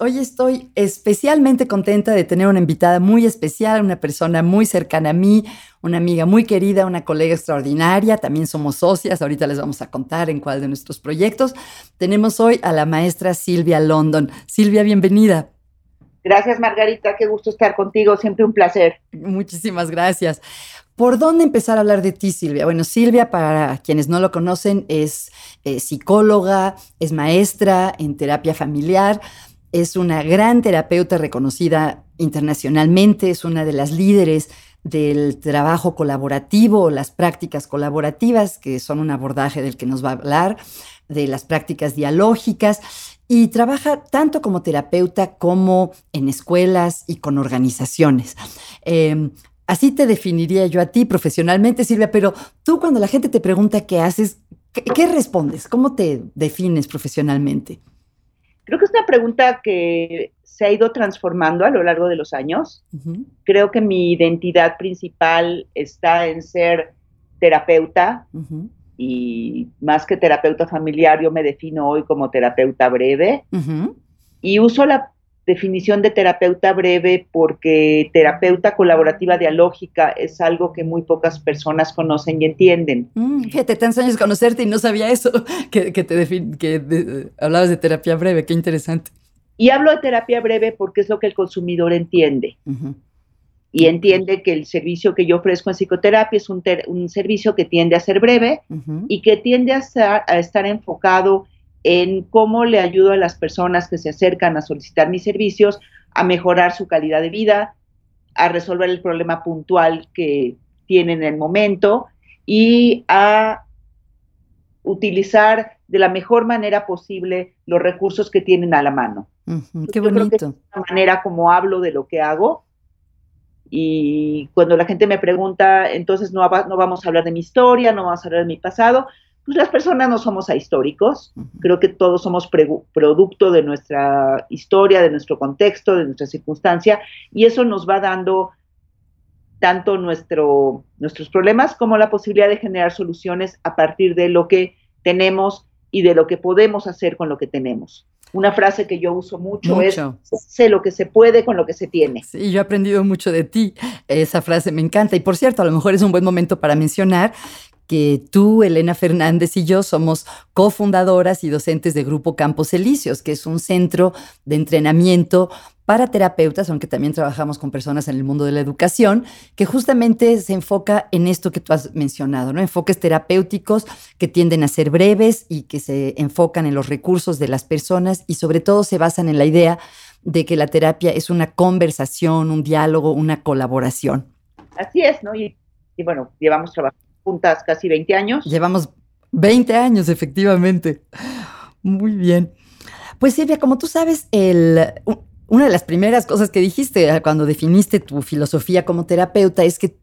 Hoy estoy especialmente contenta de tener una invitada muy especial, una persona muy cercana a mí, una amiga muy querida, una colega extraordinaria. También somos socias. Ahorita les vamos a contar en cuál de nuestros proyectos. Tenemos hoy a la maestra Silvia London. Silvia, bienvenida. Gracias, Margarita. Qué gusto estar contigo. Siempre un placer. Muchísimas gracias. ¿Por dónde empezar a hablar de ti, Silvia? Bueno, Silvia, para quienes no lo conocen, es eh, psicóloga, es maestra en terapia familiar, es una gran terapeuta reconocida internacionalmente, es una de las líderes del trabajo colaborativo, las prácticas colaborativas, que son un abordaje del que nos va a hablar, de las prácticas dialógicas, y trabaja tanto como terapeuta como en escuelas y con organizaciones. Em, Así te definiría yo a ti profesionalmente, Silvia, pero tú cuando la gente te pregunta qué haces, ¿qué, respondes? ¿Cómo te defines profesionalmente? Creo que es una pregunta que se ha ido transformando a lo largo de los años. Creo que mi identidad principal está en ser terapeuta y más que terapeuta familiar, yo me defino hoy como terapeuta breve. Y uso la definición de terapeuta breve porque terapeuta colaborativa dialógica es algo que muy pocas personas conocen y entienden. Mm, fíjate, tantos años conocerte y no sabía eso, que, que te que hablabas de terapia breve, qué interesante. Y hablo de terapia breve porque es lo que el consumidor entiende. Y entiende que el servicio que yo ofrezco en psicoterapia es un, un servicio que tiende a ser breve y que tiende a, a estar enfocado en cómo le ayudo a las personas que se acercan a solicitar mis servicios a mejorar su calidad de vida, a resolver el problema puntual que tienen en el momento y a utilizar de la mejor manera posible los recursos que tienen a la mano. qué bonito. es una manera como hablo de lo que hago. Y cuando la gente me pregunta, entonces no, no vamos a hablar de mi historia, no vamos a hablar de mi pasado, pues las personas no somos ahistóricos, creo que todos somos producto de nuestra historia, de nuestro contexto, de nuestra circunstancia, y eso nos va dando tanto nuestro, nuestros problemas como la posibilidad de generar soluciones a partir de lo que tenemos y de lo que podemos hacer con lo que tenemos. Una frase que yo uso mucho, es, sé lo que se puede con lo que se tiene. Sí, yo he aprendido mucho de ti. Esa frase me encanta. Y por cierto, a lo mejor es un buen momento para mencionar que tú, Elena Fernández y yo somos cofundadoras y docentes de Grupo Campos Elíseos, que es un centro de entrenamiento para terapeutas, aunque también trabajamos con personas en el mundo de la educación, que justamente se enfoca en esto que tú has mencionado, ¿no? Enfoques terapéuticos que tienden a ser breves y que se enfocan en los recursos de las personas y sobre todo se basan en la idea de que la terapia es una conversación, un diálogo, una colaboración. Así es, ¿no? Y, y bueno, llevamos trabajando juntas casi 20 años. Llevamos 20 años, efectivamente. Muy bien. Pues Silvia, como tú sabes, el, una de las primeras cosas que dijiste cuando definiste tu filosofía como terapeuta es que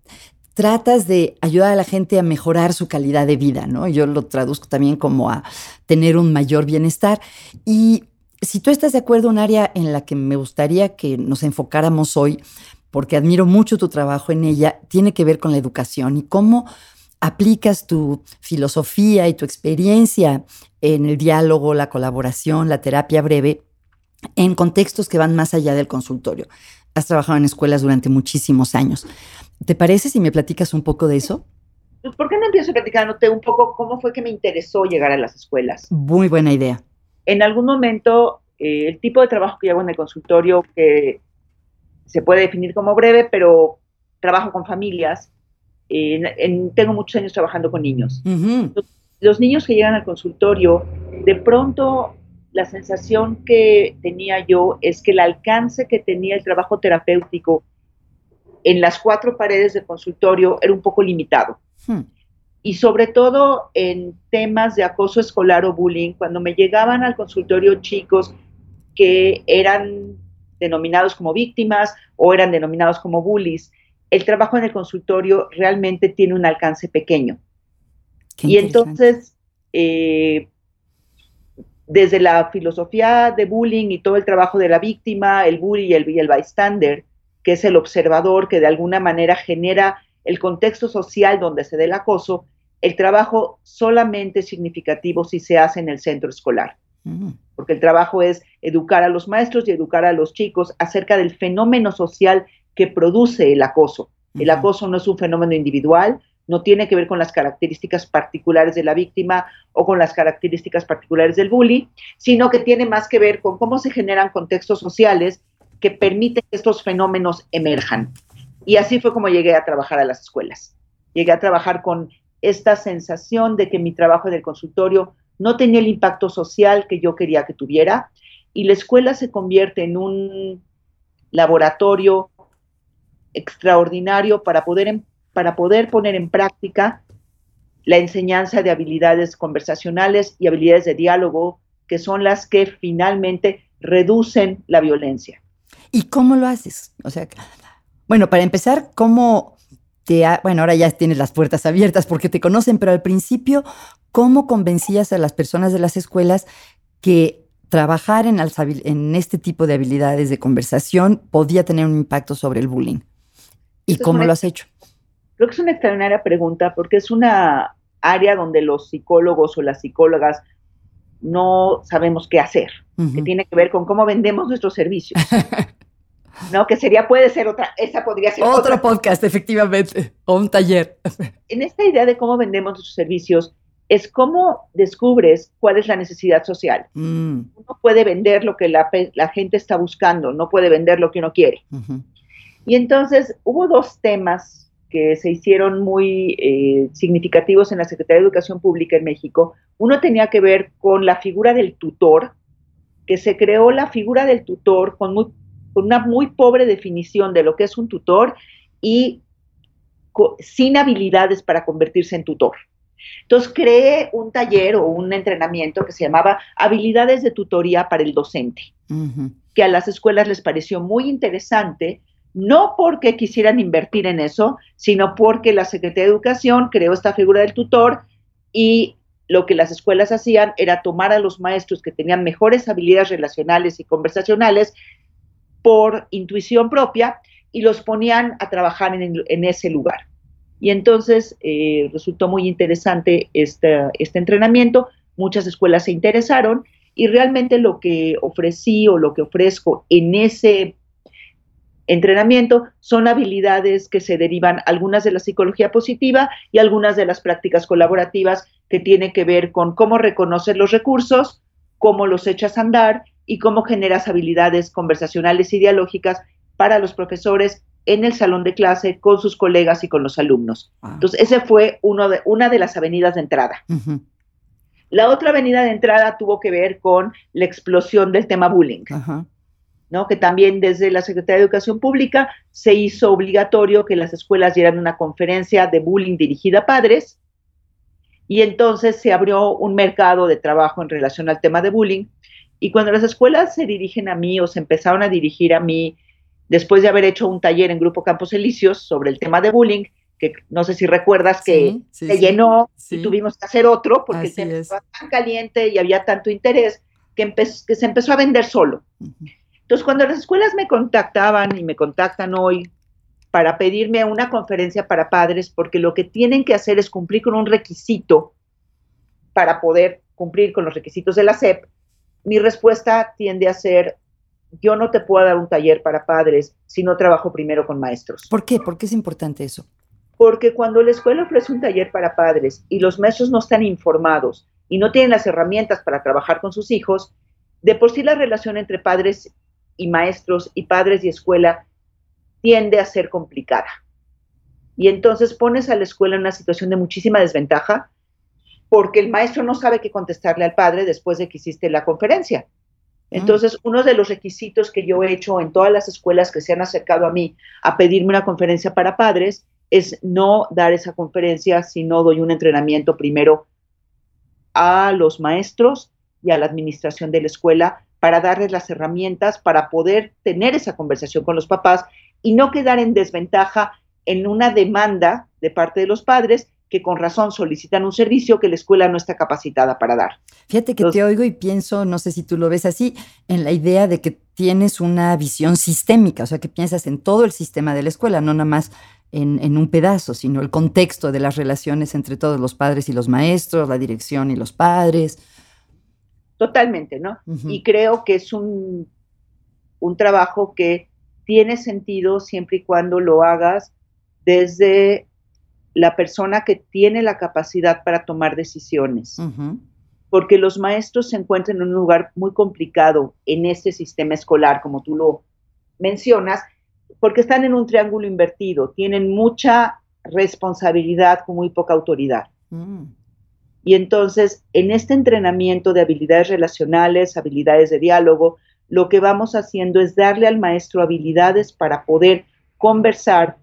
tratas de ayudar a la gente a mejorar su calidad de vida, ¿no? Yo lo traduzco también como a tener un mayor bienestar. Y si tú estás de acuerdo, un área en la que me gustaría que nos enfocáramos hoy, porque admiro mucho tu trabajo en ella, tiene que ver con la educación y cómo aplicas tu filosofía y tu experiencia en el diálogo, la colaboración, la terapia breve, en contextos que van más allá del consultorio. Has trabajado en escuelas durante muchísimos años. ¿Te parece si me platicas un poco de eso? Pues, ¿Por qué no empiezo platicándote un poco cómo fue que me interesó llegar a las escuelas? Muy buena idea. En algún momento, eh, el tipo de trabajo que hago en el consultorio, que se puede definir como breve, pero trabajo con familias, tengo muchos años trabajando con niños. los, niños que llegan al consultorio, de pronto la sensación que tenía yo es que el alcance que tenía el trabajo terapéutico en las cuatro paredes del consultorio era un poco limitado. Hmm. Y sobre todo en temas de acoso escolar o bullying, cuando me llegaban al consultorio chicos que eran denominados como víctimas o eran denominados como bullies, el trabajo en el consultorio realmente tiene un alcance pequeño. y entonces, eh, desde la filosofía de bullying y todo el trabajo de la víctima, el bully y el, bystander, que es el observador que de alguna manera genera el contexto social donde se dé el acoso, el trabajo solamente es significativo si se hace en el centro escolar. Mm. porque el trabajo es educar a los maestros y educar a los chicos acerca del fenómeno social que produce el acoso. El acoso no es un fenómeno individual, no tiene que ver con las características particulares de la víctima o con las características particulares del bully, sino que tiene más que ver con cómo se generan contextos sociales que permiten que estos fenómenos emerjan. Y así fue como llegué a trabajar a las escuelas. Llegué a trabajar con esta sensación de que mi trabajo en el consultorio no tenía el impacto social que yo quería que tuviera y la escuela se convierte en un laboratorio extraordinario para poder, para poder poner en práctica la enseñanza de habilidades conversacionales y habilidades de diálogo, que son las que finalmente reducen la violencia. ¿Y cómo lo haces? O sea, bueno, para empezar, ¿cómo te bueno, ahora ya tienes las puertas abiertas porque te conocen, pero al principio, ¿cómo convencías a las personas de las escuelas que trabajar en, en este tipo de habilidades de conversación podía tener un impacto sobre el bullying? ¿Y cómo lo has hecho? Creo que es una extraordinaria pregunta porque es una área donde los psicólogos o las psicólogas no sabemos qué hacer, que tiene que ver con cómo vendemos nuestros servicios. ¿no? Que sería, puede ser otra, esa podría ser otro podcast, efectivamente, o un taller. En esta idea de cómo vendemos nuestros servicios, es cómo descubres cuál es la necesidad social. Mm. Uno puede vender lo que la, gente está buscando, no puede vender lo que uno quiere. Y entonces hubo dos temas que se hicieron muy eh, significativos en la Secretaría de Educación Pública en México. Uno tenía que ver con la figura del tutor, que se creó la figura del tutor con muy con una muy pobre definición de lo que es un tutor y sin habilidades para convertirse en tutor. Entonces creé un taller o un entrenamiento que se llamaba Habilidades de Tutoría para el Docente, que a las escuelas les pareció muy interesante, no porque quisieran invertir en eso, sino porque la Secretaría de Educación creó esta figura del tutor y lo que las escuelas hacían era tomar a los maestros que tenían mejores habilidades relacionales y conversacionales por intuición propia y los ponían a trabajar en, ese lugar. Y entonces eh, resultó muy interesante este, este entrenamiento, muchas escuelas se interesaron y realmente lo que ofrecí o lo que ofrezco en ese entrenamiento son habilidades que se derivan algunas de la psicología positiva y algunas de las prácticas colaborativas que tienen que ver con cómo reconocer los recursos, cómo los echas a andar y cómo generas habilidades conversacionales y dialógicas para los profesores en el salón de clase, con sus colegas y con los alumnos. Ah. Entonces, ese fue uno de, una de las avenidas de entrada. La otra avenida de entrada tuvo que ver con la explosión del tema bullying, ¿no? que también desde la Secretaría de Educación Pública se hizo obligatorio que las escuelas dieran una conferencia de bullying dirigida a padres, y entonces se abrió un mercado de trabajo en relación al tema de bullying, y cuando las escuelas se dirigen a mí o se empezaron a dirigir a mí, después de haber hecho un taller en Grupo Campos Elíseos sobre el tema de bullying, que no sé si recuerdas que se llenó y tuvimos que hacer otro porque el tema estaba tan caliente y había tanto interés que, que se empezó a vender solo. Entonces, cuando las escuelas me contactaban y me contactan hoy para pedirme una conferencia para padres, porque lo que tienen que hacer es cumplir con un requisito para poder cumplir con los requisitos de la SEP, mi respuesta tiende a ser, yo no te puedo dar un taller para padres si no trabajo primero con maestros. ¿Por qué? ¿Por qué es importante eso? Porque cuando la escuela ofrece un taller para padres y los maestros no están informados y no tienen las herramientas para trabajar con sus hijos, de por sí la relación entre padres y maestros y padres y escuela tiende a ser complicada. Y entonces pones a la escuela en una situación de muchísima desventaja porque el maestro no sabe qué contestarle al padre después de que hiciste la conferencia. Mm. Entonces, uno de los requisitos que yo he hecho en todas las escuelas que se han acercado a mí a pedirme una conferencia para padres es no dar esa conferencia si no doy un entrenamiento primero a los maestros y a la administración de la escuela para darles las herramientas para poder tener esa conversación con los papás y no quedar en desventaja en una demanda de parte de los padres que con razón solicitan un servicio que la escuela no está capacitada para dar. Fíjate que te oigo y pienso, no sé si tú lo ves así, en la idea de que tienes una visión sistémica, o sea, que piensas en todo el sistema de la escuela, no nada más en, en, un pedazo, sino el contexto de las relaciones entre todos los padres y los maestros, la dirección y los padres. Totalmente, ¿no? Y creo que es un, un trabajo que tiene sentido siempre y cuando lo hagas desde la persona que tiene la capacidad para tomar decisiones. Porque los maestros se encuentran en un lugar muy complicado en este sistema escolar, como tú lo mencionas, porque están en un triángulo invertido, tienen mucha responsabilidad con muy poca autoridad. Mm. Y entonces, en este entrenamiento de habilidades relacionales, habilidades de diálogo, lo que vamos haciendo es darle al maestro habilidades para poder conversar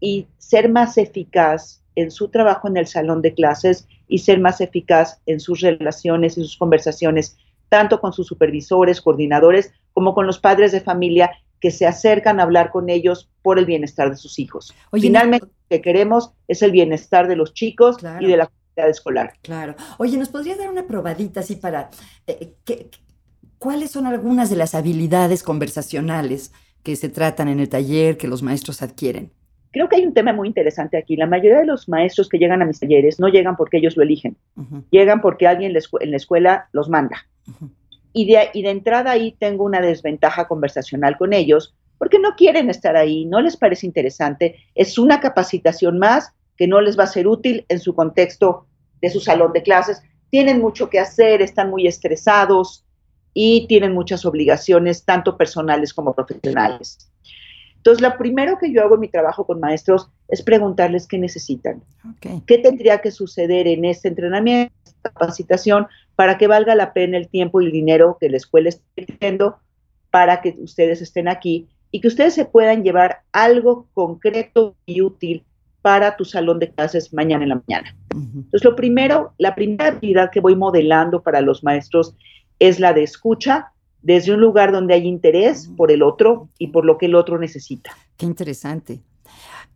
y ser más eficaz en su trabajo en el salón de clases y ser más eficaz en sus relaciones y sus conversaciones, tanto con sus supervisores, coordinadores, como con los padres de familia que se acercan a hablar con ellos por el bienestar de sus hijos. Finalmente, lo que queremos es el bienestar de los chicos y de la escolar. Claro. Oye, ¿nos podrías dar una probadita así para eh, cuáles son algunas de las habilidades conversacionales que se tratan en el taller, que los maestros adquieren? Creo que hay un tema muy interesante aquí. La mayoría de los maestros que llegan a mis talleres no llegan porque ellos lo eligen, llegan porque alguien en la escuela los manda. y, de, y de entrada ahí tengo una desventaja conversacional con ellos porque no quieren estar ahí, no les parece interesante, es una capacitación más que no les va a ser útil en su contexto de su salón de clases. Tienen mucho que hacer, están muy estresados y tienen muchas obligaciones, tanto personales como profesionales. Entonces, lo primero que yo hago en mi trabajo con maestros es preguntarles qué necesitan. ¿Qué tendría que suceder en este entrenamiento, esta capacitación, para que valga la pena el tiempo y el dinero que la escuela está pidiendo para que ustedes estén aquí y que ustedes se puedan llevar algo concreto y útil para tu salón de clases mañana en la mañana. Entonces, lo primero, la primera habilidad que voy modelando para los maestros es la de escucha desde un lugar donde hay interés por el otro y por lo que el otro necesita. Qué interesante.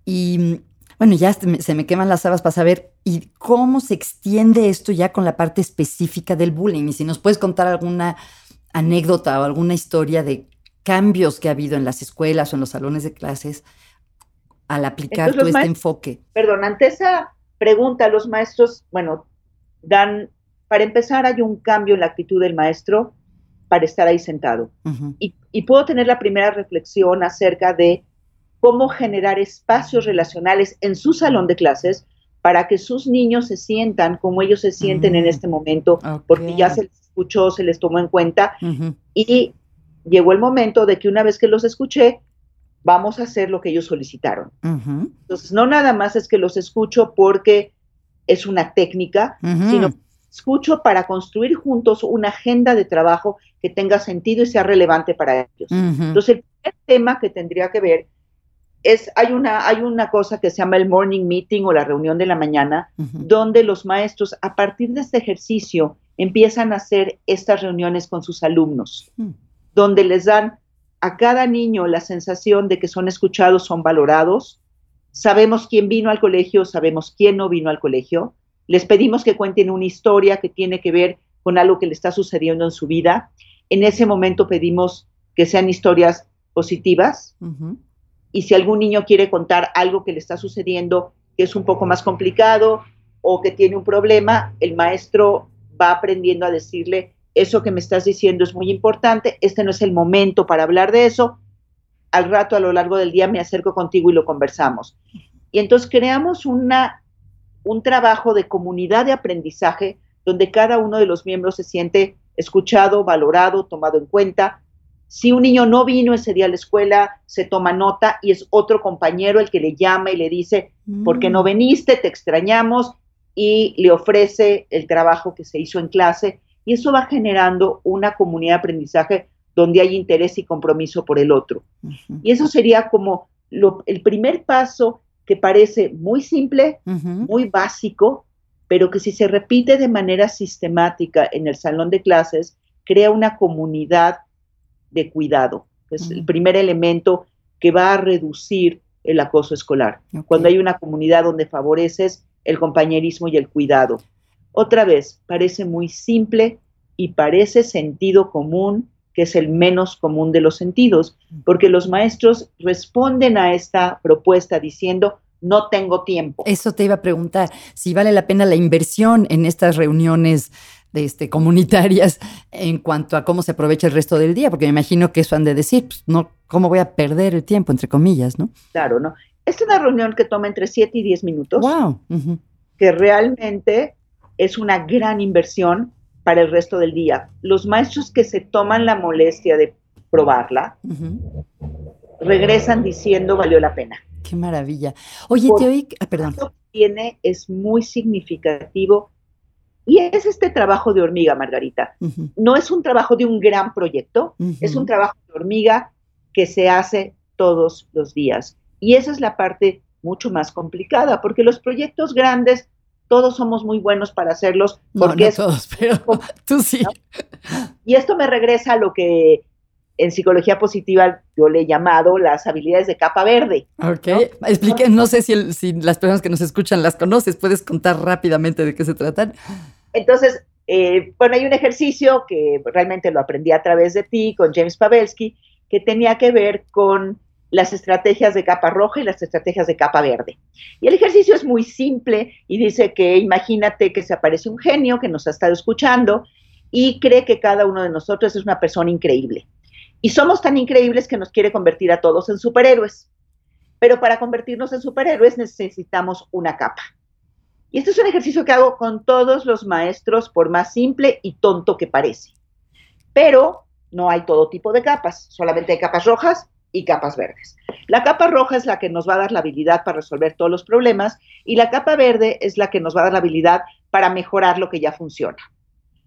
Y bueno, ya se me queman las habas para saber y cómo se extiende esto ya con la parte específica del bullying. Y si nos puedes contar alguna anécdota o alguna historia de cambios que ha habido en las escuelas o en los salones de clases al aplicar todo este enfoque. Perdón, ante esa pregunta, los maestros, bueno, dan, para empezar, hay un cambio en la actitud del maestro para estar ahí sentado. y, puedo tener la primera reflexión acerca de cómo generar espacios relacionales en su salón de clases para que sus niños se sientan como ellos se sienten en mm. este momento, porque ya se les escuchó, se les tomó en cuenta y llegó el momento de que una vez que los escuché, vamos a hacer lo que ellos solicitaron. Entonces, no nada más es que los escucho porque es una técnica, sino escucho para construir juntos una agenda de trabajo que tenga sentido y sea relevante para ellos. Entonces, el primer tema que tendría que ver es, hay una, hay una cosa que se llama el morning meeting o la reunión de la mañana, donde los maestros, a partir de este ejercicio, empiezan a hacer estas reuniones con sus alumnos, mm. donde les dan a cada niño la sensación de que son escuchados, son valorados, sabemos quién vino al colegio, sabemos quién no vino al colegio, les pedimos que cuenten una historia que tiene que ver con algo que le está sucediendo en su vida. En ese momento pedimos que sean historias positivas. Y si algún niño quiere contar algo que le está sucediendo que es un poco más complicado o que tiene un problema, el maestro va aprendiendo a decirle, eso que me estás diciendo es muy importante, este no es el momento para hablar de eso, al rato a lo largo del día me acerco contigo y lo conversamos. Y entonces creamos una un trabajo de comunidad de aprendizaje donde cada uno de los miembros se siente escuchado, valorado, tomado en cuenta. Si un niño no vino ese día a la escuela, se toma nota y es otro compañero el que le llama y le dice, ¿por qué no mm. veniste? Te extrañamos y le ofrece el trabajo que se hizo en clase y eso va generando una comunidad de aprendizaje donde hay interés y compromiso por el otro. Y eso sería como el primer paso que parece muy simple, muy básico, pero que si se repite de manera sistemática en el salón de clases, crea una comunidad de cuidado. Es el primer elemento que va a reducir el acoso escolar. Cuando hay una comunidad donde favoreces el compañerismo y el cuidado. Otra vez, parece muy simple y parece sentido común, que es el menos común de los sentidos, porque los maestros responden a esta propuesta diciendo, no tengo tiempo. Eso te iba a preguntar, si vale la pena la inversión en estas reuniones este, comunitarias en cuanto a cómo se aprovecha el resto del día, porque me imagino que eso han de decir, pues, no, ¿cómo voy a perder el tiempo, entre comillas, no? Claro, ¿no? Es una reunión que toma entre 7 y 10 minutos. ¡Wow! Que realmente es una gran inversión para el resto del día. Los maestros que se toman la molestia de probarla, regresan diciendo valió la pena. Qué maravilla. Oye, te oí, ah, perdón. Lo que tiene es muy significativo y es este trabajo de hormiga, Margarita. No es un trabajo de un gran proyecto, es un trabajo de hormiga que se hace todos los días. Y esa es la parte mucho más complicada, porque los proyectos grandes, todos somos muy buenos para hacerlos. Porque no, todos, pero tú sí. Y esto me regresa a lo que en psicología positiva yo le he llamado las habilidades de capa verde. Ok, ¿no? explique, no sé si, si, las personas que nos escuchan las conoces, ¿puedes contar rápidamente de qué se tratan? Entonces, eh, bueno, hay un ejercicio que realmente lo aprendí a través de ti, con James Pavelski, que tenía que ver con las estrategias de capa roja y las estrategias de capa verde. Y el ejercicio es muy simple y dice que imagínate que se aparece un genio que nos ha estado escuchando y cree que cada uno de nosotros es una persona increíble. Y somos tan increíbles que nos quiere convertir a todos en superhéroes. Pero para convertirnos en superhéroes necesitamos una capa. Y este es un ejercicio que hago con todos los maestros, por más simple y tonto que parece. Pero no hay todo tipo de capas, solamente hay capas rojas y capas verdes. La capa roja es la que nos va a dar la habilidad para resolver todos los problemas y la capa verde es la que nos va a dar la habilidad para mejorar lo que ya funciona.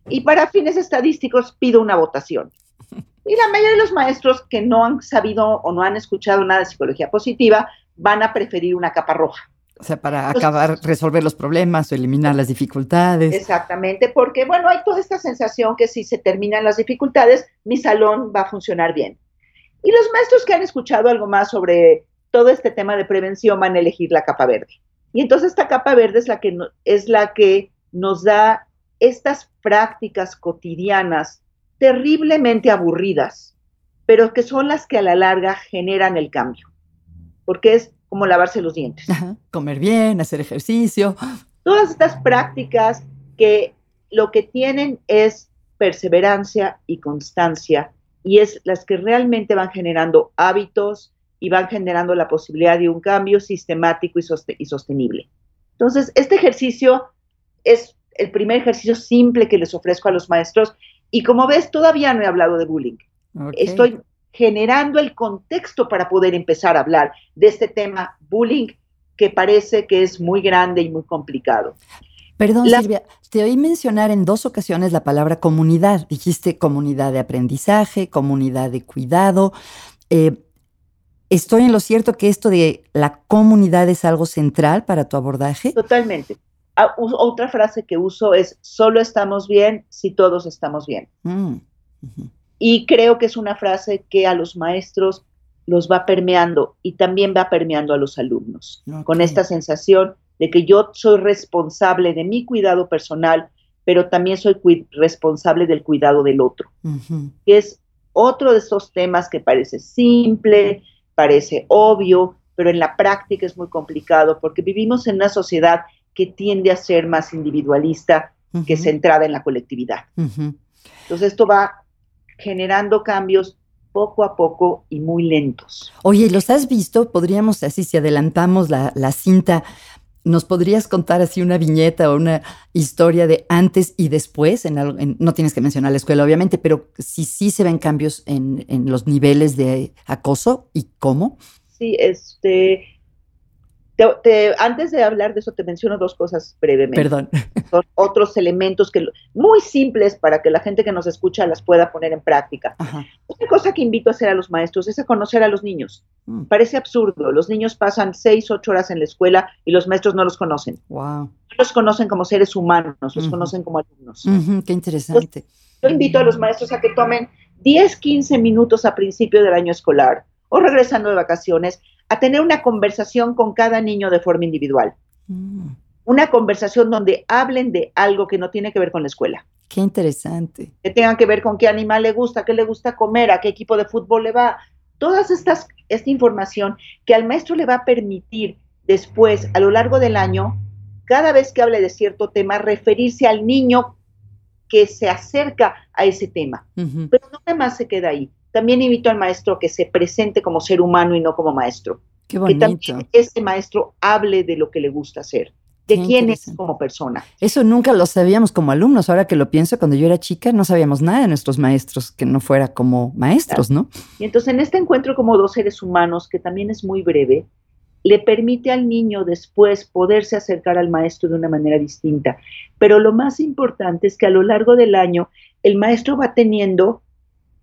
Y para fines estadísticos pido una votación. Y la mayoría de los maestros que no han sabido o no han escuchado nada de psicología positiva van a preferir una capa roja. O sea, para acabar, resolver los problemas o eliminar las dificultades. Exactamente, porque bueno, hay toda esta sensación que si se terminan las dificultades, mi salón va a funcionar bien. Y los maestros que han escuchado algo más sobre todo este tema de prevención van a elegir la capa verde. Y entonces esta capa verde es la que, no, es la que nos da estas prácticas cotidianas terriblemente aburridas, pero que son las que a la larga generan el cambio, porque es como lavarse los dientes. Ajá, comer bien, hacer ejercicio. Todas estas prácticas que lo que tienen es perseverancia y constancia y es las que realmente van generando hábitos y van generando la posibilidad de un cambio sistemático y, sosten y sostenible. Entonces, este ejercicio es el primer ejercicio simple que les ofrezco a los maestros y como ves, todavía no he hablado de bullying. Okay. Estoy generando el contexto para poder empezar a hablar de este tema bullying que parece que es muy grande y muy complicado. Perdón, la, Silvia, te oí mencionar en dos ocasiones la palabra comunidad. Dijiste comunidad de aprendizaje, comunidad de cuidado. Eh, ¿Estoy en lo cierto que esto de la comunidad es algo central para tu abordaje? Totalmente otra frase que uso es, solo estamos bien si todos estamos bien. Mm. Uh -huh. Y creo que es una frase que a los maestros los va permeando y también va permeando a los alumnos, okay. con esta sensación de que yo soy responsable de mi cuidado personal, pero también soy responsable del cuidado del otro. Uh -huh. Que es otro de esos temas que parece simple, parece obvio, pero en la práctica es muy complicado porque vivimos en una sociedad que tiende a ser más individualista uh -huh. que centrada en la colectividad. Uh -huh. Entonces esto va generando cambios poco a poco y muy lentos. Oye, ¿los has visto? Podríamos, así si adelantamos la, la cinta, ¿nos podrías contar así una viñeta o una historia de antes y después? En, en, no tienes que mencionar la escuela, obviamente, pero si sí se ven cambios en, en los niveles de acoso y cómo. Sí, este, te, te, antes de hablar de eso, te menciono dos cosas brevemente. Perdón. Son otros elementos que muy simples para que la gente que nos escucha las pueda poner en práctica. Ajá. Una cosa que invito a hacer a los maestros es a conocer a los niños. Mm. Parece absurdo. Los niños pasan seis, ocho horas en la escuela y los maestros no los conocen. Wow. No los conocen como seres humanos, los conocen como alumnos. Qué interesante. Entonces, yo invito a los maestros a que tomen 10, 15 minutos a principio del año escolar o regresando de vacaciones a tener una conversación con cada niño de forma individual. Mm. Una conversación donde hablen de algo que no tiene que ver con la escuela. Qué interesante. Que tengan que ver con qué animal le gusta, qué le gusta comer, a qué equipo de fútbol le va. Todas estas, esta información que al maestro le va a permitir después, a lo largo del año, cada vez que hable de cierto tema, referirse al niño que se acerca a ese tema. Pero no nada más se queda ahí. También invito al maestro a que se presente como ser humano y no como maestro. Qué bonito. Que también ese maestro hable de lo que le gusta hacer, de quién es como persona. Eso nunca lo sabíamos como alumnos. Ahora que lo pienso, cuando yo era chica no sabíamos nada de nuestros maestros que no fuera como maestros, ¿no? Y entonces en este encuentro como dos seres humanos, que también es muy breve, le permite al niño después poderse acercar al maestro de una manera distinta. Pero lo más importante es que a lo largo del año el maestro va teniendo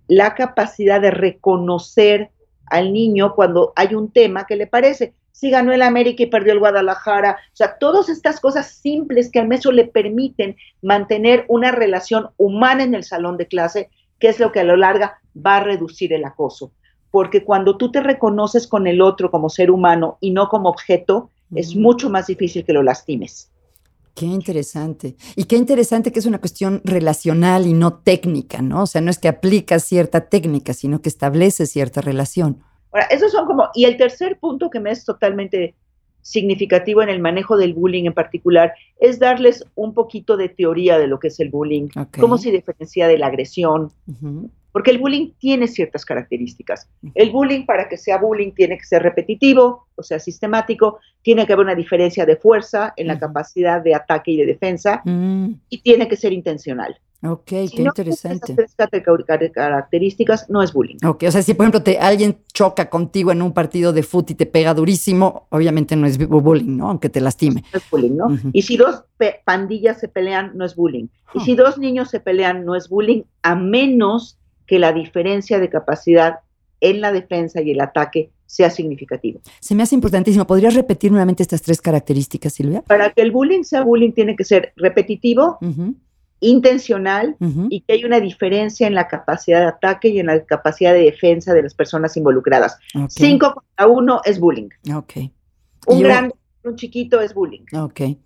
la capacidad de reconocer al niño cuando hay un tema que le parece. Si ganó el América y perdió el Guadalajara, o sea, todas estas cosas simples que al maestro le permiten mantener una relación humana en el salón de clase, que es lo que a lo larga va a reducir el acoso porque cuando tú te reconoces con el otro como ser humano y no como objeto, es mucho más difícil que lo lastimes. Qué interesante. Y qué interesante que es una cuestión relacional y no técnica, ¿no? O sea, no es que aplicas cierta técnica, sino que estableces cierta relación. Ahora, esos son como, y el tercer punto que me es totalmente significativo en el manejo del bullying en particular es darles un poquito de teoría de lo que es el bullying, cómo se diferencia de la agresión, porque el bullying tiene ciertas características. El bullying, para que sea bullying, tiene que ser repetitivo, o sea, sistemático, tiene que haber una diferencia de fuerza en la capacidad de ataque y de defensa, mm. y tiene que ser intencional. Ok, qué interesante. Esas tres características no es bullying. Ok, o sea, si por ejemplo te, alguien choca contigo en un partido de fútbol y te pega durísimo, obviamente no es bullying, ¿no? Aunque te lastime. No es bullying, ¿no? Y si dos pandillas se pelean, no es bullying. Y si dos niños se pelean, no es bullying, a menos que la diferencia de capacidad en la defensa y el ataque sea significativo. Se me hace importantísimo. ¿Podrías repetir nuevamente estas tres características, Silvia? Para que el bullying sea bullying, tiene que ser repetitivo, intencional y que hay una diferencia en la capacidad de ataque y en la capacidad de defensa de las personas involucradas. Cinco contra uno es bullying. Okay. Un grande, un chiquito es bullying. Okay.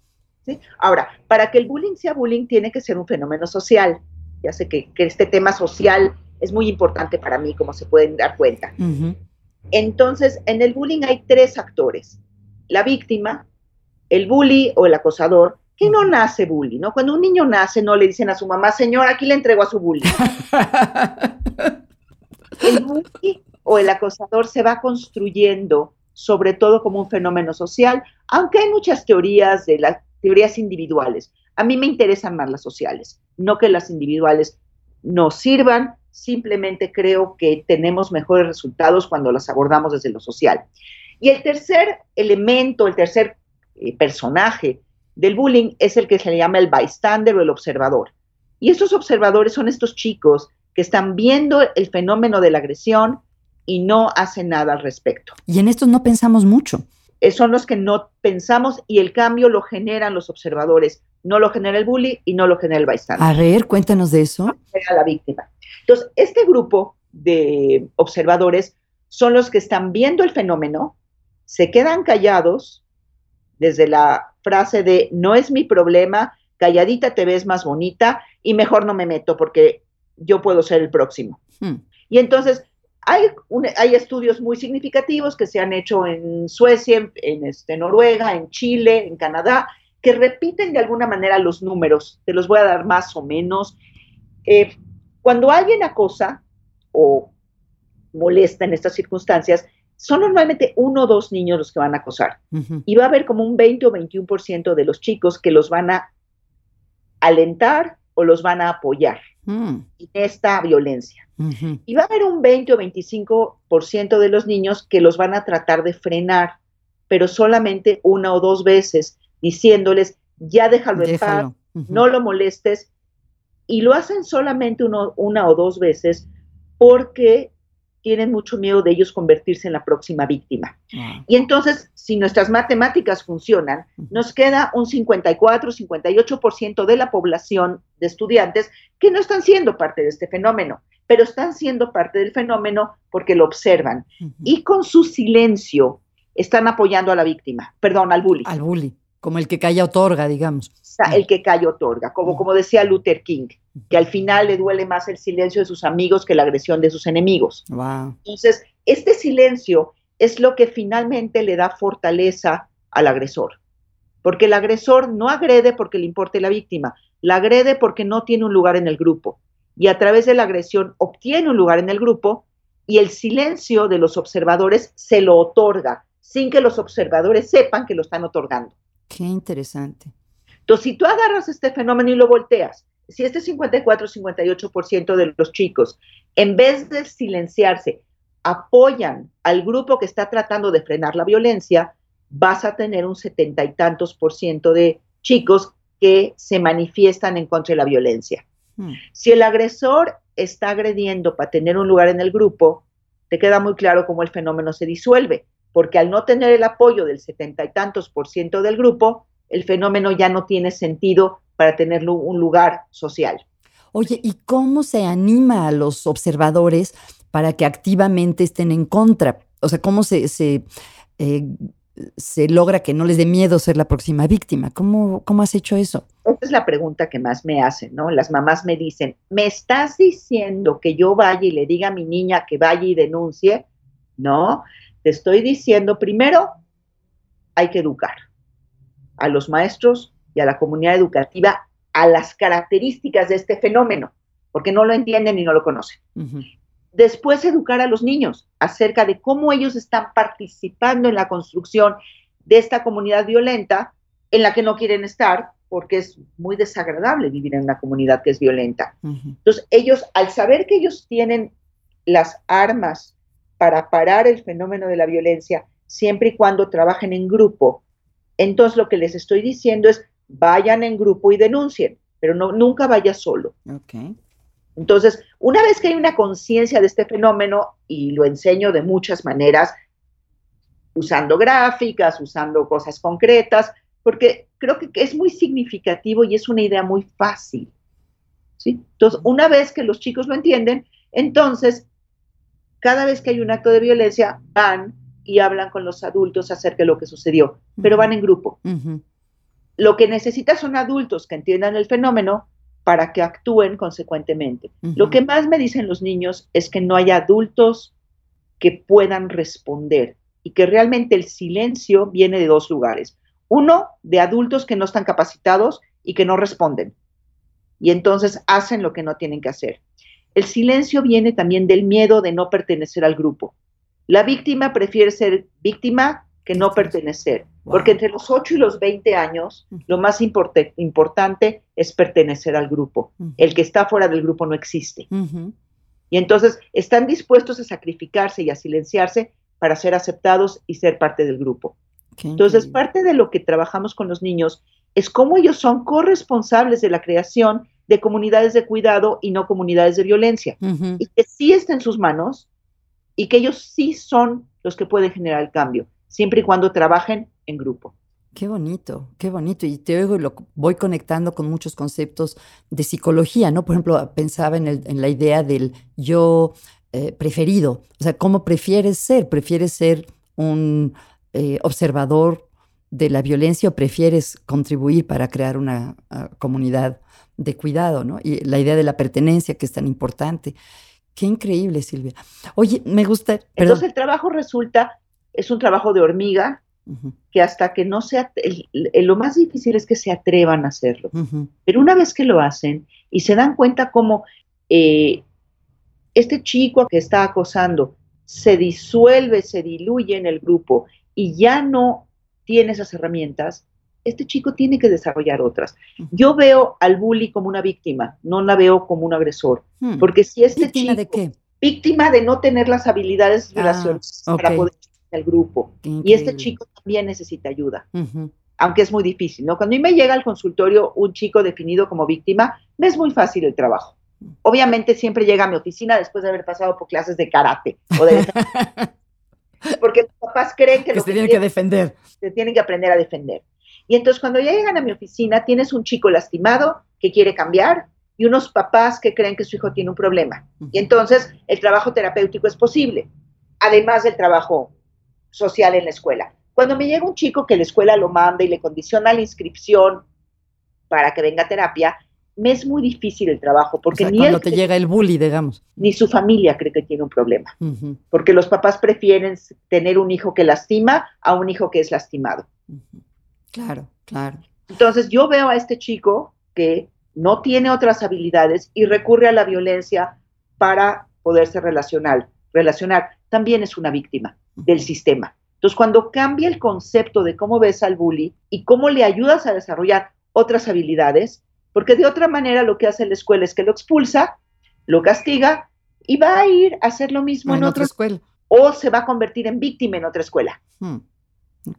Ahora, para que el bullying sea bullying, tiene que ser un fenómeno social. Ya sé que, este tema social es muy importante para mí, como se pueden dar cuenta. Entonces, en el bullying hay tres actores. La víctima, el bully o el acosador que no nace bully, ¿no? Cuando un niño nace, no le dicen a su mamá, señor, aquí le entrego a su bully. el bully o el acosador se va construyendo sobre todo como un fenómeno social, aunque hay muchas teorías de las teorías individuales. A mí me interesan más las sociales, no que las individuales nos sirvan, simplemente creo que tenemos mejores resultados cuando las abordamos desde lo social. Y el tercer elemento, el tercer eh, personaje del bullying es el que se le llama el bystander o el observador. Y estos observadores son estos chicos que están viendo el fenómeno de la agresión y no hacen nada al respecto. Y en estos no pensamos mucho. Eh, son los que no pensamos y el cambio lo generan los observadores. No lo genera el bully y no lo genera el bystander. A ver, cuéntanos de eso. A la víctima. Entonces, este grupo de observadores son los que están viendo el fenómeno, se quedan callados desde la frase de no es mi problema, calladita te ves más bonita y mejor no me meto porque yo puedo ser el próximo. Hmm. Y entonces hay, hay estudios muy significativos que se han hecho en Suecia, en, este, Noruega, en Chile, en Canadá, que repiten de alguna manera los números. Te los voy a dar más o menos. Eh, cuando alguien acosa o molesta en estas circunstancias, son normalmente uno o dos niños los que van a acosar. Y va a haber como un 20 o 21% de los chicos que los van a alentar o los van a apoyar mm. en esta violencia. Y va a haber un 20 o 25% de los niños que los van a tratar de frenar, pero solamente una o dos veces, diciéndoles, ya déjalo, en paz, no lo molestes. Y lo hacen solamente una o dos veces porque tienen mucho miedo de ellos convertirse en la próxima víctima. Ah. Y entonces, si nuestras matemáticas funcionan, nos queda un 54, 58% de la población de estudiantes que no están siendo parte de este fenómeno, pero están siendo parte del fenómeno porque lo observan. Y con su silencio están apoyando a la víctima, perdón, al bully. Al bully, como el que calla otorga, digamos. El que calla otorga, como, como decía Luther King que al final le duele más el silencio de sus amigos que la agresión de sus enemigos. Entonces, este silencio es lo que finalmente le da fortaleza al agresor, porque el agresor no agrede porque le importe la víctima, la agrede porque no tiene un lugar en el grupo y a través de la agresión obtiene un lugar en el grupo y el silencio de los observadores se lo otorga sin que los observadores sepan que lo están otorgando. Qué interesante. Entonces, si tú agarras este fenómeno y lo volteas, si este 54-58% de los chicos, en vez de silenciarse, apoyan al grupo que está tratando de frenar la violencia, vas a tener un setenta y tantos por ciento de chicos que se manifiestan en contra de la violencia. Hmm. Si el agresor está agrediendo para tener un lugar en el grupo, te queda muy claro cómo el fenómeno se disuelve, porque al no tener el apoyo del setenta y tantos por ciento del grupo, el fenómeno ya no tiene sentido para tener un lugar social. Oye, ¿y cómo se anima a los observadores para que activamente estén en contra? O sea, ¿cómo se, se, eh, se logra que no les dé miedo ser la próxima víctima? ¿Cómo, ¿Cómo has hecho eso? Esa es la pregunta que más me hacen, ¿no? Las mamás me dicen, ¿me estás diciendo que yo vaya y le diga a mi niña que vaya y denuncie? No, te estoy diciendo, primero, hay que educar a los maestros y a la comunidad educativa a las características de este fenómeno, porque no lo entienden y no lo conocen. Después, educar a los niños acerca de cómo ellos están participando en la construcción de esta comunidad violenta en la que no quieren estar, porque es muy desagradable vivir en una comunidad que es violenta. Entonces, ellos, al saber que ellos tienen las armas para parar el fenómeno de la violencia, siempre y cuando trabajen en grupo, entonces lo que les estoy diciendo es, vayan en grupo y denuncien, pero no, nunca vaya solo. Entonces, una vez que hay una conciencia de este fenómeno, y lo enseño de muchas maneras, usando gráficas, usando cosas concretas, porque creo que es muy significativo y es una idea muy fácil. ¿sí? Entonces, una vez que los chicos lo entienden, entonces, cada vez que hay un acto de violencia, van y hablan con los adultos acerca de lo que sucedió, pero van en grupo. Lo que necesitas son adultos que entiendan el fenómeno para que actúen consecuentemente. Lo que más me dicen los niños es que no hay adultos que puedan responder y que realmente el silencio viene de dos lugares. Uno, de adultos que no están capacitados y que no responden. Y entonces hacen lo que no tienen que hacer. El silencio viene también del miedo de no pertenecer al grupo. La víctima prefiere ser víctima que no pertenecer. Porque entre los 8 y los 20 años, lo más importante es pertenecer al grupo. El que está fuera del grupo no existe. Y entonces están dispuestos a sacrificarse y a silenciarse para ser aceptados y ser parte del grupo. entonces, parte de lo que trabajamos con los niños es cómo ellos son corresponsables de la creación de comunidades de cuidado y no comunidades de violencia. Y que sí está en sus manos y que ellos sí son los que pueden generar el cambio siempre y cuando trabajen en grupo. Qué bonito, qué bonito. Y te oigo y lo voy conectando con muchos conceptos de psicología, ¿no? Por ejemplo, pensaba en, la idea del yo eh, preferido. O sea, ¿cómo prefieres ser? ¿Prefieres ser un eh, observador de la violencia o prefieres contribuir para crear una ah, comunidad de cuidado, ¿no? Y la idea de la pertenencia que es tan importante. Qué increíble, Silvia. Oye, me gusta. Entonces el trabajo resulta es un trabajo de hormiga que hasta que no sea, lo más difícil es que se atrevan a hacerlo. Pero una vez que lo hacen y se dan cuenta cómo eh, este chico que está acosando se disuelve, se diluye en el grupo y ya no tiene esas herramientas, este chico tiene que desarrollar otras. Yo veo al bully como una víctima, no la veo como un agresor. Hmm. Porque si este ¿Víctima de qué? Víctima de no tener las habilidades ah, para poder el grupo. Y este chico también necesita ayuda, aunque es muy difícil, ¿no? Cuando a mí me llega al consultorio un chico definido como víctima, me es muy fácil el trabajo. Obviamente siempre llega a mi oficina después de haber pasado por clases de karate porque los papás creen que, se tienen que defender. Se tienen que aprender a defender. Y entonces cuando ya llegan a mi oficina, tienes un chico lastimado que quiere cambiar y unos papás que creen que su hijo tiene un problema. Y entonces el trabajo terapéutico es posible, además del trabajo social en la escuela. Cuando me llega un chico que la escuela lo manda y le condiciona la inscripción para que venga a terapia, me es muy difícil el trabajo porque ni cuando te llega el bully, digamos, ni su familia cree que tiene un problema, porque los papás prefieren tener un hijo que lastima a un hijo que es lastimado. Claro, claro. Entonces yo veo a este chico que no tiene otras habilidades y recurre a la violencia para poderse relacionar, relacionar. También es una víctima del sistema. Entonces, cuando cambia el concepto de cómo ves al bully y cómo le ayudas a desarrollar otras habilidades, porque de otra manera lo que hace la escuela es que lo expulsa, lo castiga y va a ir a hacer lo mismo en, otra escuela. O se va a convertir en víctima en otra escuela. Hmm.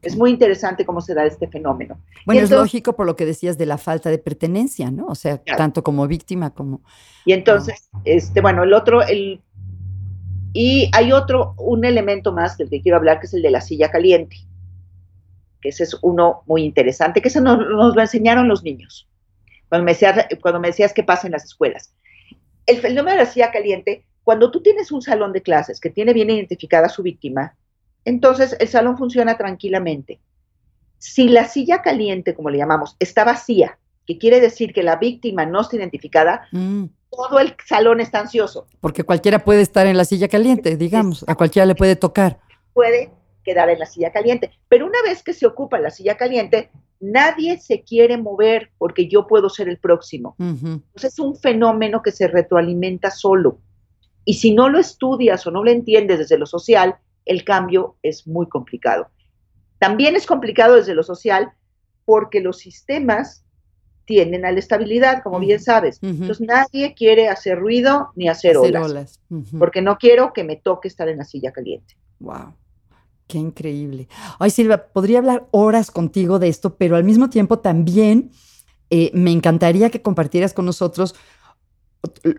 Es muy interesante cómo se da este fenómeno. Bueno, es lógico por lo que decías de la falta de pertenencia, ¿no? O sea, tanto como víctima como... Y entonces, este, bueno, el otro, el... Y hay otro, un elemento más del que quiero hablar, que es el de la silla caliente. Que ese es uno muy interesante, que ese nos, lo enseñaron los niños. Cuando me, decías, cuando me decías qué pasa en las escuelas. El fenómeno de la silla caliente, cuando tú tienes un salón de clases que tiene bien identificada a su víctima, entonces el salón funciona tranquilamente. Si la silla caliente, como le llamamos, está vacía, que quiere decir que la víctima no está identificada, mm. todo el salón está ansioso. Porque cualquiera puede estar en la silla caliente, digamos, a cualquiera le puede tocar. Puede quedar en la silla caliente, pero una vez que se ocupa la silla caliente, nadie se quiere mover porque yo puedo ser el próximo. Entonces es un fenómeno que se retroalimenta solo. Y si no lo estudias o no lo entiendes desde lo social, el cambio es muy complicado. También es complicado desde lo social porque los sistemas tienen a la estabilidad, como bien sabes. Entonces nadie quiere hacer ruido ni hacer, olas, porque no quiero que me toque estar en la silla caliente. Wow. Qué increíble. Ay, Silvia, podría hablar horas contigo de esto, pero al mismo tiempo también eh, me encantaría que compartieras con nosotros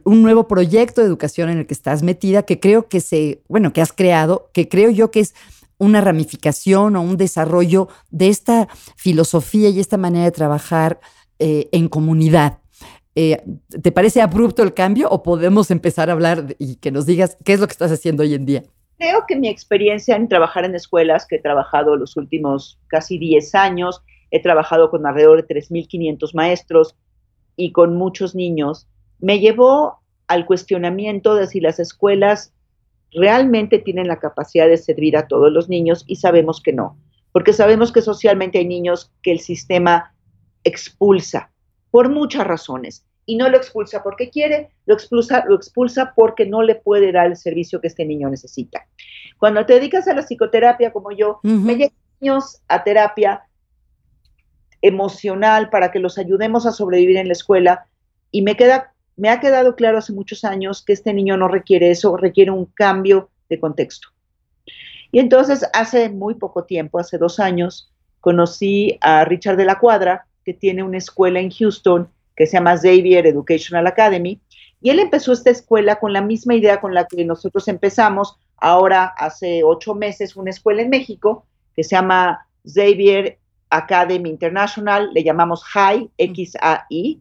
un nuevo proyecto de educación en el que estás metida, que creo que se, bueno, que has creado, que creo yo que es una ramificación o un desarrollo de esta filosofía y esta manera de trabajar eh, en comunidad. Eh, ¿Te parece abrupto el cambio o podemos empezar a hablar y que nos digas qué es lo que estás haciendo hoy en día? Creo que mi experiencia en trabajar en escuelas, que he trabajado los últimos casi 10 años, he trabajado con alrededor de 3.500 maestros y con muchos niños, me llevó al cuestionamiento de si las escuelas realmente tienen la capacidad de servir a todos los niños y sabemos que no, porque sabemos que socialmente hay niños que el sistema expulsa por muchas razones y no lo expulsa porque quiere, lo expulsa, lo expulsa porque no le puede dar el servicio que este niño necesita. Cuando te dedicas a la psicoterapia como yo, me llegan niños a terapia emocional para que los ayudemos a sobrevivir en la escuela y me queda me ha quedado claro hace muchos años que este niño no requiere eso, requiere un cambio de contexto. Y entonces hace muy poco tiempo, hace dos años, conocí a Richard de la Cuadra, que tiene una escuela en Houston que se llama Xavier Educational Academy, y él empezó esta escuela con la misma idea con la que nosotros empezamos, ahora hace ocho meses, una escuela en México que se llama Xavier Academy International, le llamamos HAI, X-A-I,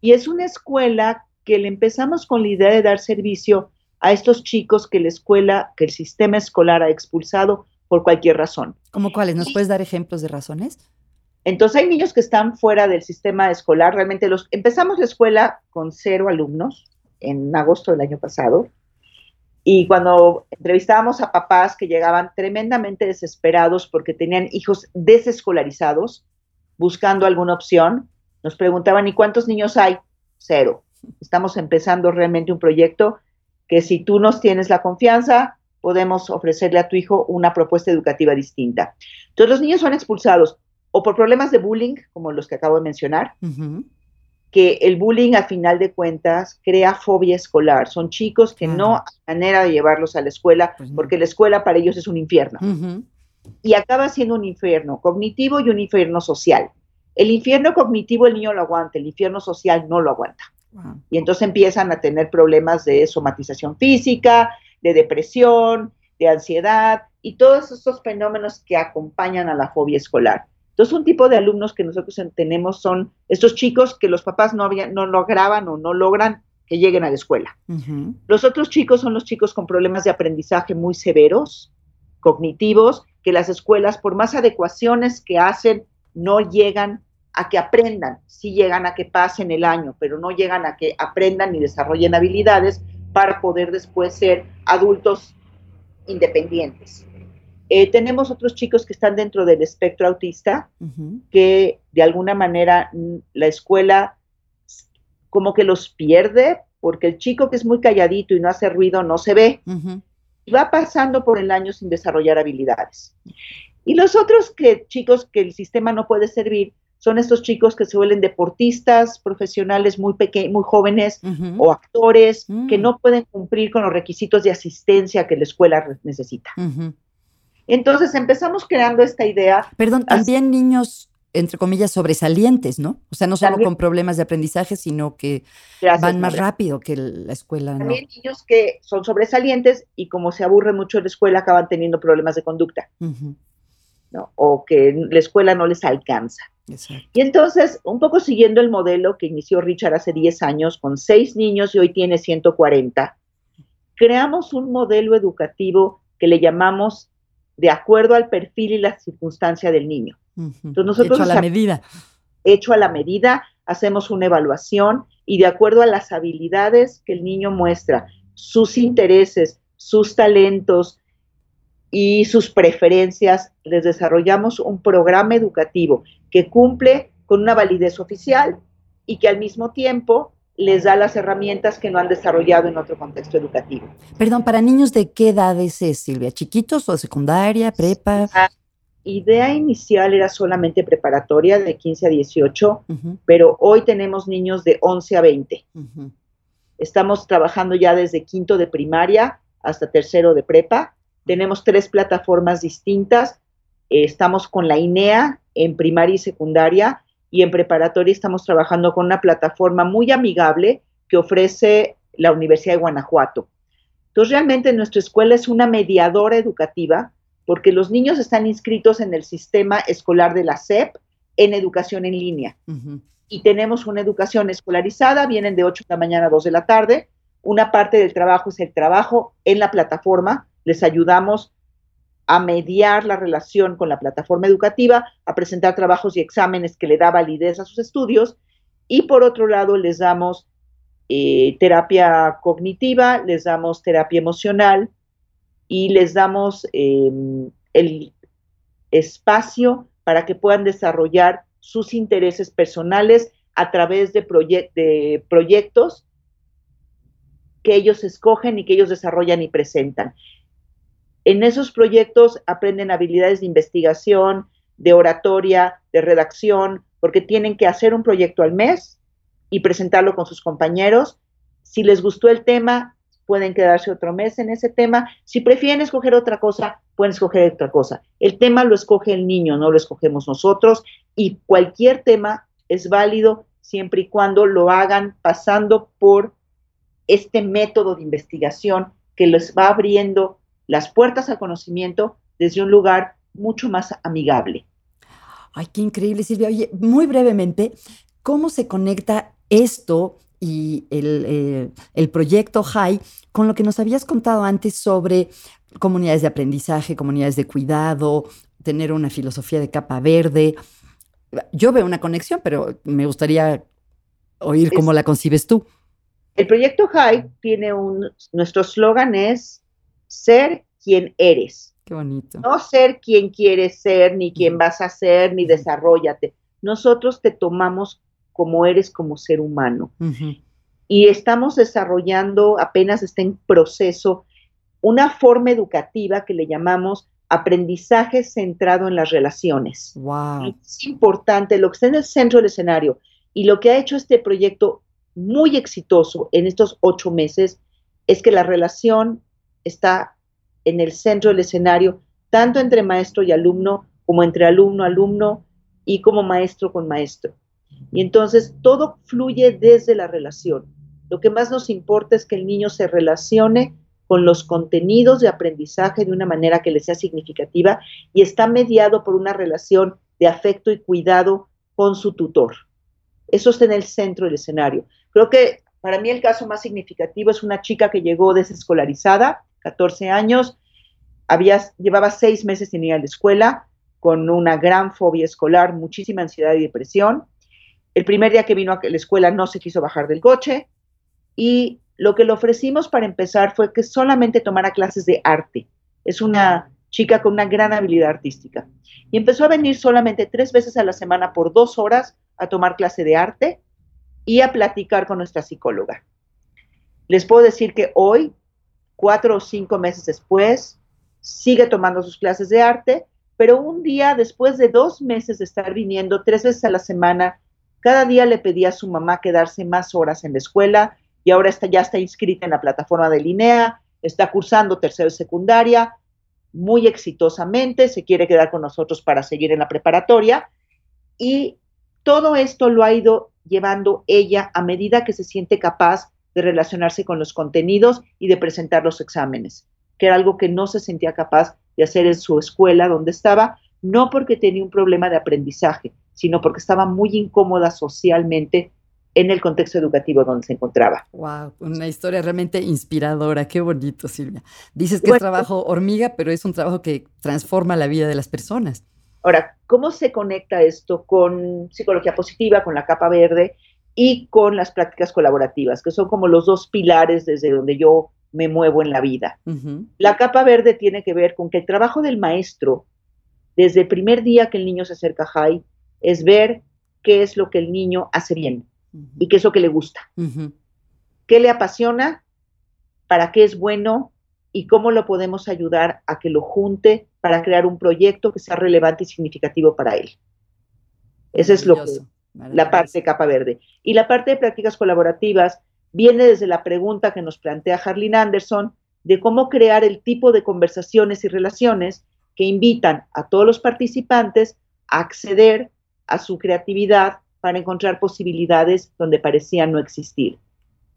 y es una escuela que le empezamos con la idea de dar servicio a estos chicos que la escuela, que el sistema escolar ha expulsado por cualquier razón. ¿Cómo cuáles? ¿Nos puedes dar ejemplos de razones? Entonces hay niños que están fuera del sistema escolar. Realmente los empezamos la escuela con cero alumnos en agosto del año pasado. Y cuando entrevistábamos a papás que llegaban tremendamente desesperados porque tenían hijos desescolarizados, buscando alguna opción, nos preguntaban, ¿y cuántos niños hay? Cero. Estamos empezando realmente un proyecto que si tú nos tienes la confianza, podemos ofrecerle a tu hijo una propuesta educativa distinta. Entonces los niños son expulsados o por problemas de bullying, como los que acabo de mencionar, que el bullying a final de cuentas crea fobia escolar. Son chicos que no hay manera de llevarlos a la escuela pues porque la escuela para ellos es un infierno. Y acaba siendo un infierno cognitivo y un infierno social. El infierno cognitivo el niño lo aguanta, el infierno social no lo aguanta. Y entonces empiezan a tener problemas de somatización física, de depresión, de ansiedad y todos estos fenómenos que acompañan a la fobia escolar. Entonces, un tipo de alumnos que nosotros tenemos son estos chicos que los papás no, no lograban o no logran que lleguen a la escuela. Los otros chicos son los chicos con problemas de aprendizaje muy severos, cognitivos, que las escuelas, por más adecuaciones que hacen, no llegan a que aprendan, sí llegan a que pasen el año, pero no llegan a que aprendan y desarrollen habilidades para poder después ser adultos independientes. Eh, tenemos otros chicos que están dentro del espectro autista, que de alguna manera mm, la escuela como que los pierde, porque el chico que es muy calladito y no hace ruido no se ve, y va pasando por el año sin desarrollar habilidades. Y los otros que, chicos que el sistema no puede servir son estos chicos que se vuelven deportistas, profesionales muy pequeños, muy jóvenes o actores que mm. no pueden cumplir con los requisitos de asistencia que la escuela necesita. Entonces empezamos creando esta idea. Perdón, también niños, entre comillas, sobresalientes, ¿no? O sea, no solo con problemas de aprendizaje, sino que van más rápido que la escuela. También niños que son sobresalientes y como se aburren mucho de la escuela acaban teniendo problemas de conducta. O que la escuela no les alcanza. Y entonces, un poco siguiendo el modelo que inició Richard hace 10 años con seis niños y hoy tiene 140, creamos un modelo educativo que le llamamos de acuerdo al perfil y la circunstancia del niño. Entonces nosotros hecho a la medida. Hecho a la medida, hacemos una evaluación y de acuerdo a las habilidades que el niño muestra, sus intereses, sus talentos, y sus preferencias, les desarrollamos un programa educativo que cumple con una validez oficial y que al mismo tiempo les da las herramientas que no han desarrollado en otro contexto educativo. Perdón, ¿para niños de qué edades es, Silvia? ¿Chiquitos o secundaria, prepa? La idea inicial era solamente preparatoria de 15 a 18, pero hoy tenemos niños de 11 a 20. Estamos trabajando ya desde quinto de primaria hasta tercero de prepa tenemos tres plataformas distintas. Eh, estamos con la INEA en primaria y secundaria y en preparatoria estamos trabajando con una plataforma muy amigable que ofrece la Universidad de Guanajuato. Entonces, realmente nuestra escuela es una mediadora educativa porque los niños están inscritos en el sistema escolar de la SEP en educación en línea. Y tenemos una educación escolarizada, vienen de 8 de la mañana a 2 de la tarde. Una parte del trabajo es el trabajo en la plataforma, les ayudamos a mediar la relación con la plataforma educativa, a presentar trabajos y exámenes que le da validez a sus estudios y por otro lado les damos eh, terapia cognitiva, les damos terapia emocional y les damos em, el espacio para que puedan desarrollar sus intereses personales a través de, de proyectos que ellos escogen y que ellos desarrollan y presentan. En esos proyectos aprenden habilidades de investigación, de oratoria, de redacción, porque tienen que hacer un proyecto al mes y presentarlo con sus compañeros. Si les gustó el tema, pueden quedarse otro mes en ese tema. Si prefieren escoger otra cosa, pueden escoger otra cosa. El tema lo escoge el niño, no lo escogemos nosotros y cualquier tema es válido siempre y cuando lo hagan pasando por este método de investigación que les va abriendo las puertas al conocimiento desde un lugar mucho más amigable. Ay, qué increíble, Silvia. Oye, muy brevemente, ¿cómo se conecta esto y el, eh, proyecto HIGH con lo que nos habías contado antes sobre comunidades de aprendizaje, comunidades de cuidado, tener una filosofía de capa verde? Yo veo una conexión, pero me gustaría oír cómo la concibes tú. El proyecto HIGH tiene un, nuestro eslogan es ser quien eres. Qué bonito. No ser quien quieres ser, ni quien vas a ser, ni desarrollate. Nosotros te tomamos como eres como ser humano. Y estamos desarrollando, apenas está en proceso, una forma educativa que le llamamos aprendizaje centrado en las relaciones. Wow. Es importante lo que está en el centro del escenario y lo que ha hecho este proyecto muy exitoso en estos ocho meses es que la relación está en el centro del escenario, tanto entre maestro y alumno, como entre alumno, alumno y como maestro con maestro. Y entonces todo fluye desde la relación. Lo que más nos importa es que el niño se relacione con los contenidos de aprendizaje de una manera que le sea significativa y está mediado por una relación de afecto y cuidado con su tutor. Eso está en el centro del escenario. Creo que para mí el caso más significativo es una chica que llegó desescolarizada, 14 años, había, llevaba seis meses sin ir a la escuela, con una gran fobia escolar, muchísima ansiedad y depresión. El primer día que vino a la escuela no se quiso bajar del coche y lo que le ofrecimos para empezar fue que solamente tomara clases de arte. Es una chica con una gran habilidad artística. Y empezó a venir solamente tres veces a la semana por dos horas a tomar clase de arte y a platicar con nuestra psicóloga. Les puedo decir que hoy, cuatro o cinco meses después, sigue tomando sus clases de arte, pero un día después de dos meses de estar viniendo tres veces a la semana, cada día le pedía a su mamá quedarse más horas en la escuela y ahora está, ya está inscrita en la plataforma de Linea, está cursando tercero y secundaria muy exitosamente, se quiere quedar con nosotros para seguir en la preparatoria. Y todo esto lo ha ido llevando ella a medida que se siente capaz de relacionarse con los contenidos y de presentar los exámenes, que era algo que no se sentía capaz de hacer en su escuela donde estaba, no porque tenía un problema de aprendizaje, sino porque estaba muy incómoda socialmente en el contexto educativo donde se encontraba. Wow, una historia realmente inspiradora. Qué bonito, Silvia. Dices que es trabajo hormiga, pero es un trabajo que transforma la vida de las personas. Ahora, ¿cómo se conecta esto con psicología positiva, con la capa verde y con las prácticas colaborativas, que son como los dos pilares desde donde yo me muevo en la vida? La capa verde tiene que ver con que el trabajo del maestro, desde el primer día que el niño se acerca a Jai, es ver qué es lo que el niño hace bien y qué es lo que le gusta. ¿Qué le apasiona? ¿Para qué es bueno? ¿Y cómo lo podemos ayudar a que lo junte para crear un proyecto que sea relevante y significativo para él? Esa es lo que, la parte de capa verde. Y la parte de prácticas colaborativas viene desde la pregunta que nos plantea Harlin Anderson de cómo crear el tipo de conversaciones y relaciones que invitan a todos los participantes a acceder a su creatividad para encontrar posibilidades donde parecían no existir.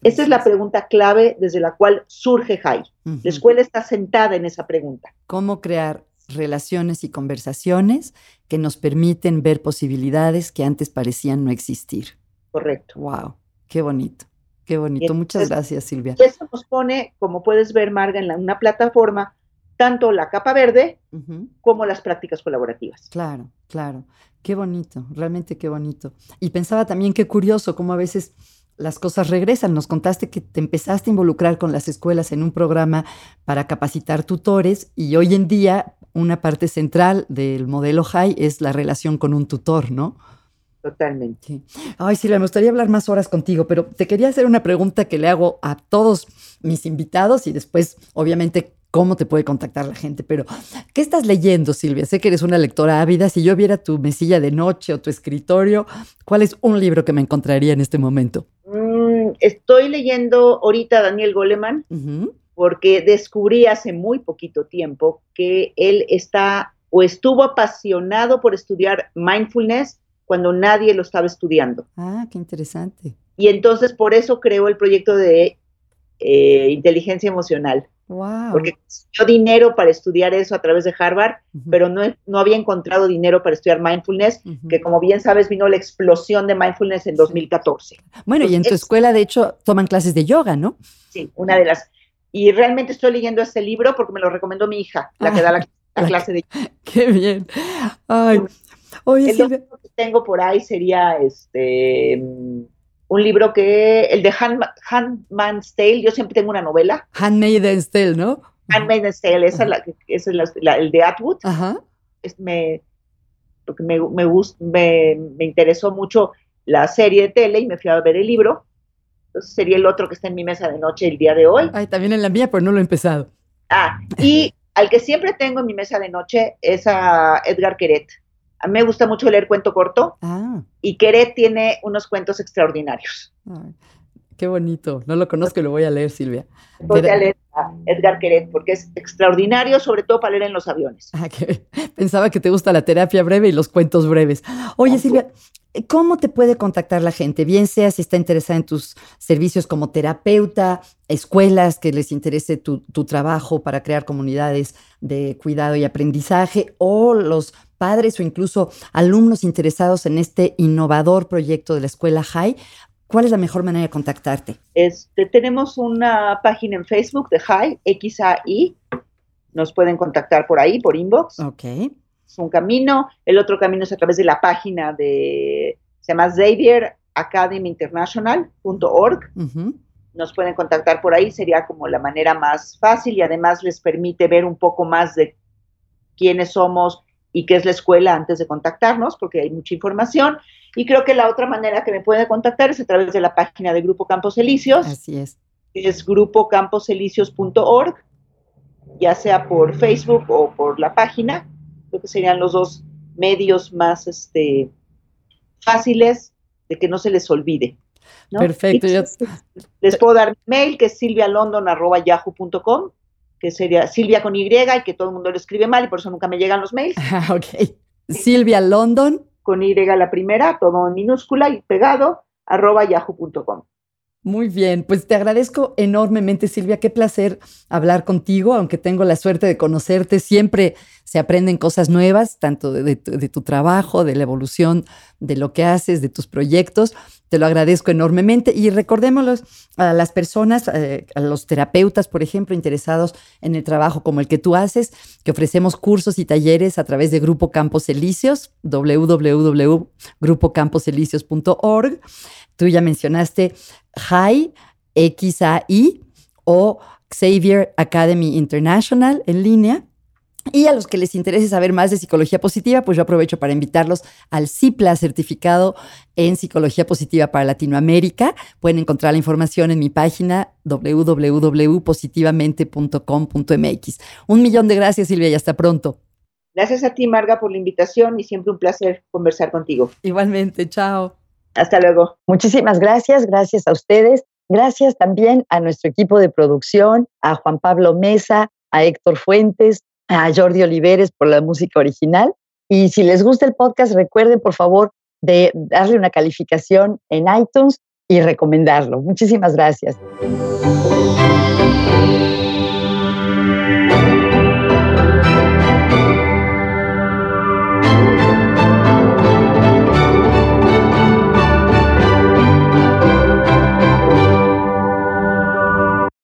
Esa es la pregunta clave desde la cual surge JAI. La escuela está sentada en esa pregunta. ¿Cómo crear relaciones y conversaciones que nos permiten ver posibilidades que antes parecían no existir? Correcto. Wow, qué bonito. Qué bonito. Muchas gracias, Silvia. Eso nos pone, como puedes ver, Marga, en una plataforma tanto la capa verde como las prácticas colaborativas. Claro, claro. Qué bonito, realmente qué bonito. Y pensaba también qué curioso cómo a veces las cosas regresan. Nos contaste que te empezaste a involucrar con las escuelas en un programa para capacitar tutores y hoy en día una parte central del modelo HIGH es la relación con un tutor, ¿no? Totalmente. Ay, Silvia, me gustaría hablar más horas contigo, pero te quería hacer una pregunta que le hago a todos mis invitados y después, obviamente, cómo te puede contactar la gente, pero ¿qué estás leyendo, Silvia? Sé que eres una lectora ávida. Si yo viera tu mesilla de noche o tu escritorio, ¿cuál es un libro que me encontraría en este momento? Mm, estoy leyendo ahorita Daniel Goleman, porque descubrí hace muy poquito tiempo que él está o estuvo apasionado por estudiar mindfulness cuando nadie lo estaba estudiando. Ah, qué interesante. Y entonces por eso creó el proyecto de eh, inteligencia emocional. Porque dio dinero para estudiar eso a través de Harvard, pero no, no había encontrado dinero para estudiar mindfulness, que como bien sabes vino la explosión de mindfulness en 2014. Bueno, y en tu escuela de hecho toman clases de yoga, ¿no? Sí, una de las. Y realmente estoy leyendo este libro porque me lo recomendó mi hija, la que da la, clase de. Qué bien. Ay. Oye, El otro que tengo por ahí sería este un libro que, el de Hand, Handmaid's Tale, yo siempre tengo una novela. Handmaid's Tale, ¿no? Handmaid's Tale, esa es, la, el de Atwood. Ajá. Es, me, porque me, me, me, me, interesó mucho la serie de tele y me fui a ver el libro. Entonces sería el otro que está en mi mesa de noche el día de hoy. Ay, también en la mía, pero no lo he empezado. Ah, y al que siempre tengo en mi mesa de noche es a Edgar Queret. A mí me gusta mucho leer cuento corto ah. y Queret tiene unos cuentos extraordinarios. qué bonito. No lo conozco y lo voy a leer, Silvia. Voy a leer a Edgar Queret porque es extraordinario, sobre todo para leer en los aviones. Ah, Pensaba que te gusta la terapia breve y los cuentos breves. Oye, Silvia, ¿Cómo te puede contactar la gente? Bien sea si está interesada en tus servicios como terapeuta, escuelas que les interese tu, tu, trabajo para crear comunidades de cuidado y aprendizaje, o los padres o incluso alumnos interesados en este innovador proyecto de la escuela HAI. ¿Cuál es la mejor manera de contactarte? Este, tenemos una página en Facebook de HAI, XAI. Nos pueden contactar por ahí, por inbox. Ok es un camino. El otro camino es a través de la página de, se llama Xavier Academy International.org. Nos pueden contactar por ahí, sería como la manera más fácil y además les permite ver un poco más de quiénes somos y qué es la escuela antes de contactarnos, porque hay mucha información. Y creo que la otra manera que me puede contactar es a través de la página de Grupo Campos Elíseos. Así es. Es grupocamposelicios.org, ya sea por Facebook o por la página. Creo que serían los dos medios más este, fáciles de que no se les olvide. Perfecto. les puedo dar mi mail que es silvialondon.yahoo.com que sería Silvia con Y y que todo el mundo lo escribe mal y por eso nunca me llegan los mails. Ah, ok. Silvia London. Con Y la primera, todo en minúscula y pegado, arroba yahoo.com. Muy bien, pues te agradezco enormemente, Silvia. Qué placer hablar contigo, aunque tengo la suerte de conocerte. Siempre se aprenden cosas nuevas, tanto de, tu trabajo, de la evolución de lo que haces, de tus proyectos. Te lo agradezco enormemente y recordémoslo a las personas, eh, a los terapeutas, por ejemplo, interesados en el trabajo como el que tú haces, que ofrecemos cursos y talleres a través de Grupo Campos Elíseos, www.grupocamposelicios.org. Tú ya mencionaste HAI, XAI o Xavier Academy International en línea. Y a los que les interese saber más de psicología positiva, pues yo aprovecho para invitarlos al CIPLA certificado en psicología positiva para Latinoamérica. Pueden encontrar la información en mi página www.positivamente.com.mx. Un millón de gracias, Silvia, y hasta pronto. Gracias a ti, Marga, por la invitación y siempre un placer conversar contigo. Igualmente, chao. Hasta luego. Muchísimas gracias, gracias a ustedes. Gracias también a nuestro equipo de producción, a Juan Pablo Mesa, a Héctor Fuentes, a Jordi Oliveres por la música original. Y si les gusta el podcast, recuerden por favor de darle una calificación en iTunes y recomendarlo. Muchísimas gracias.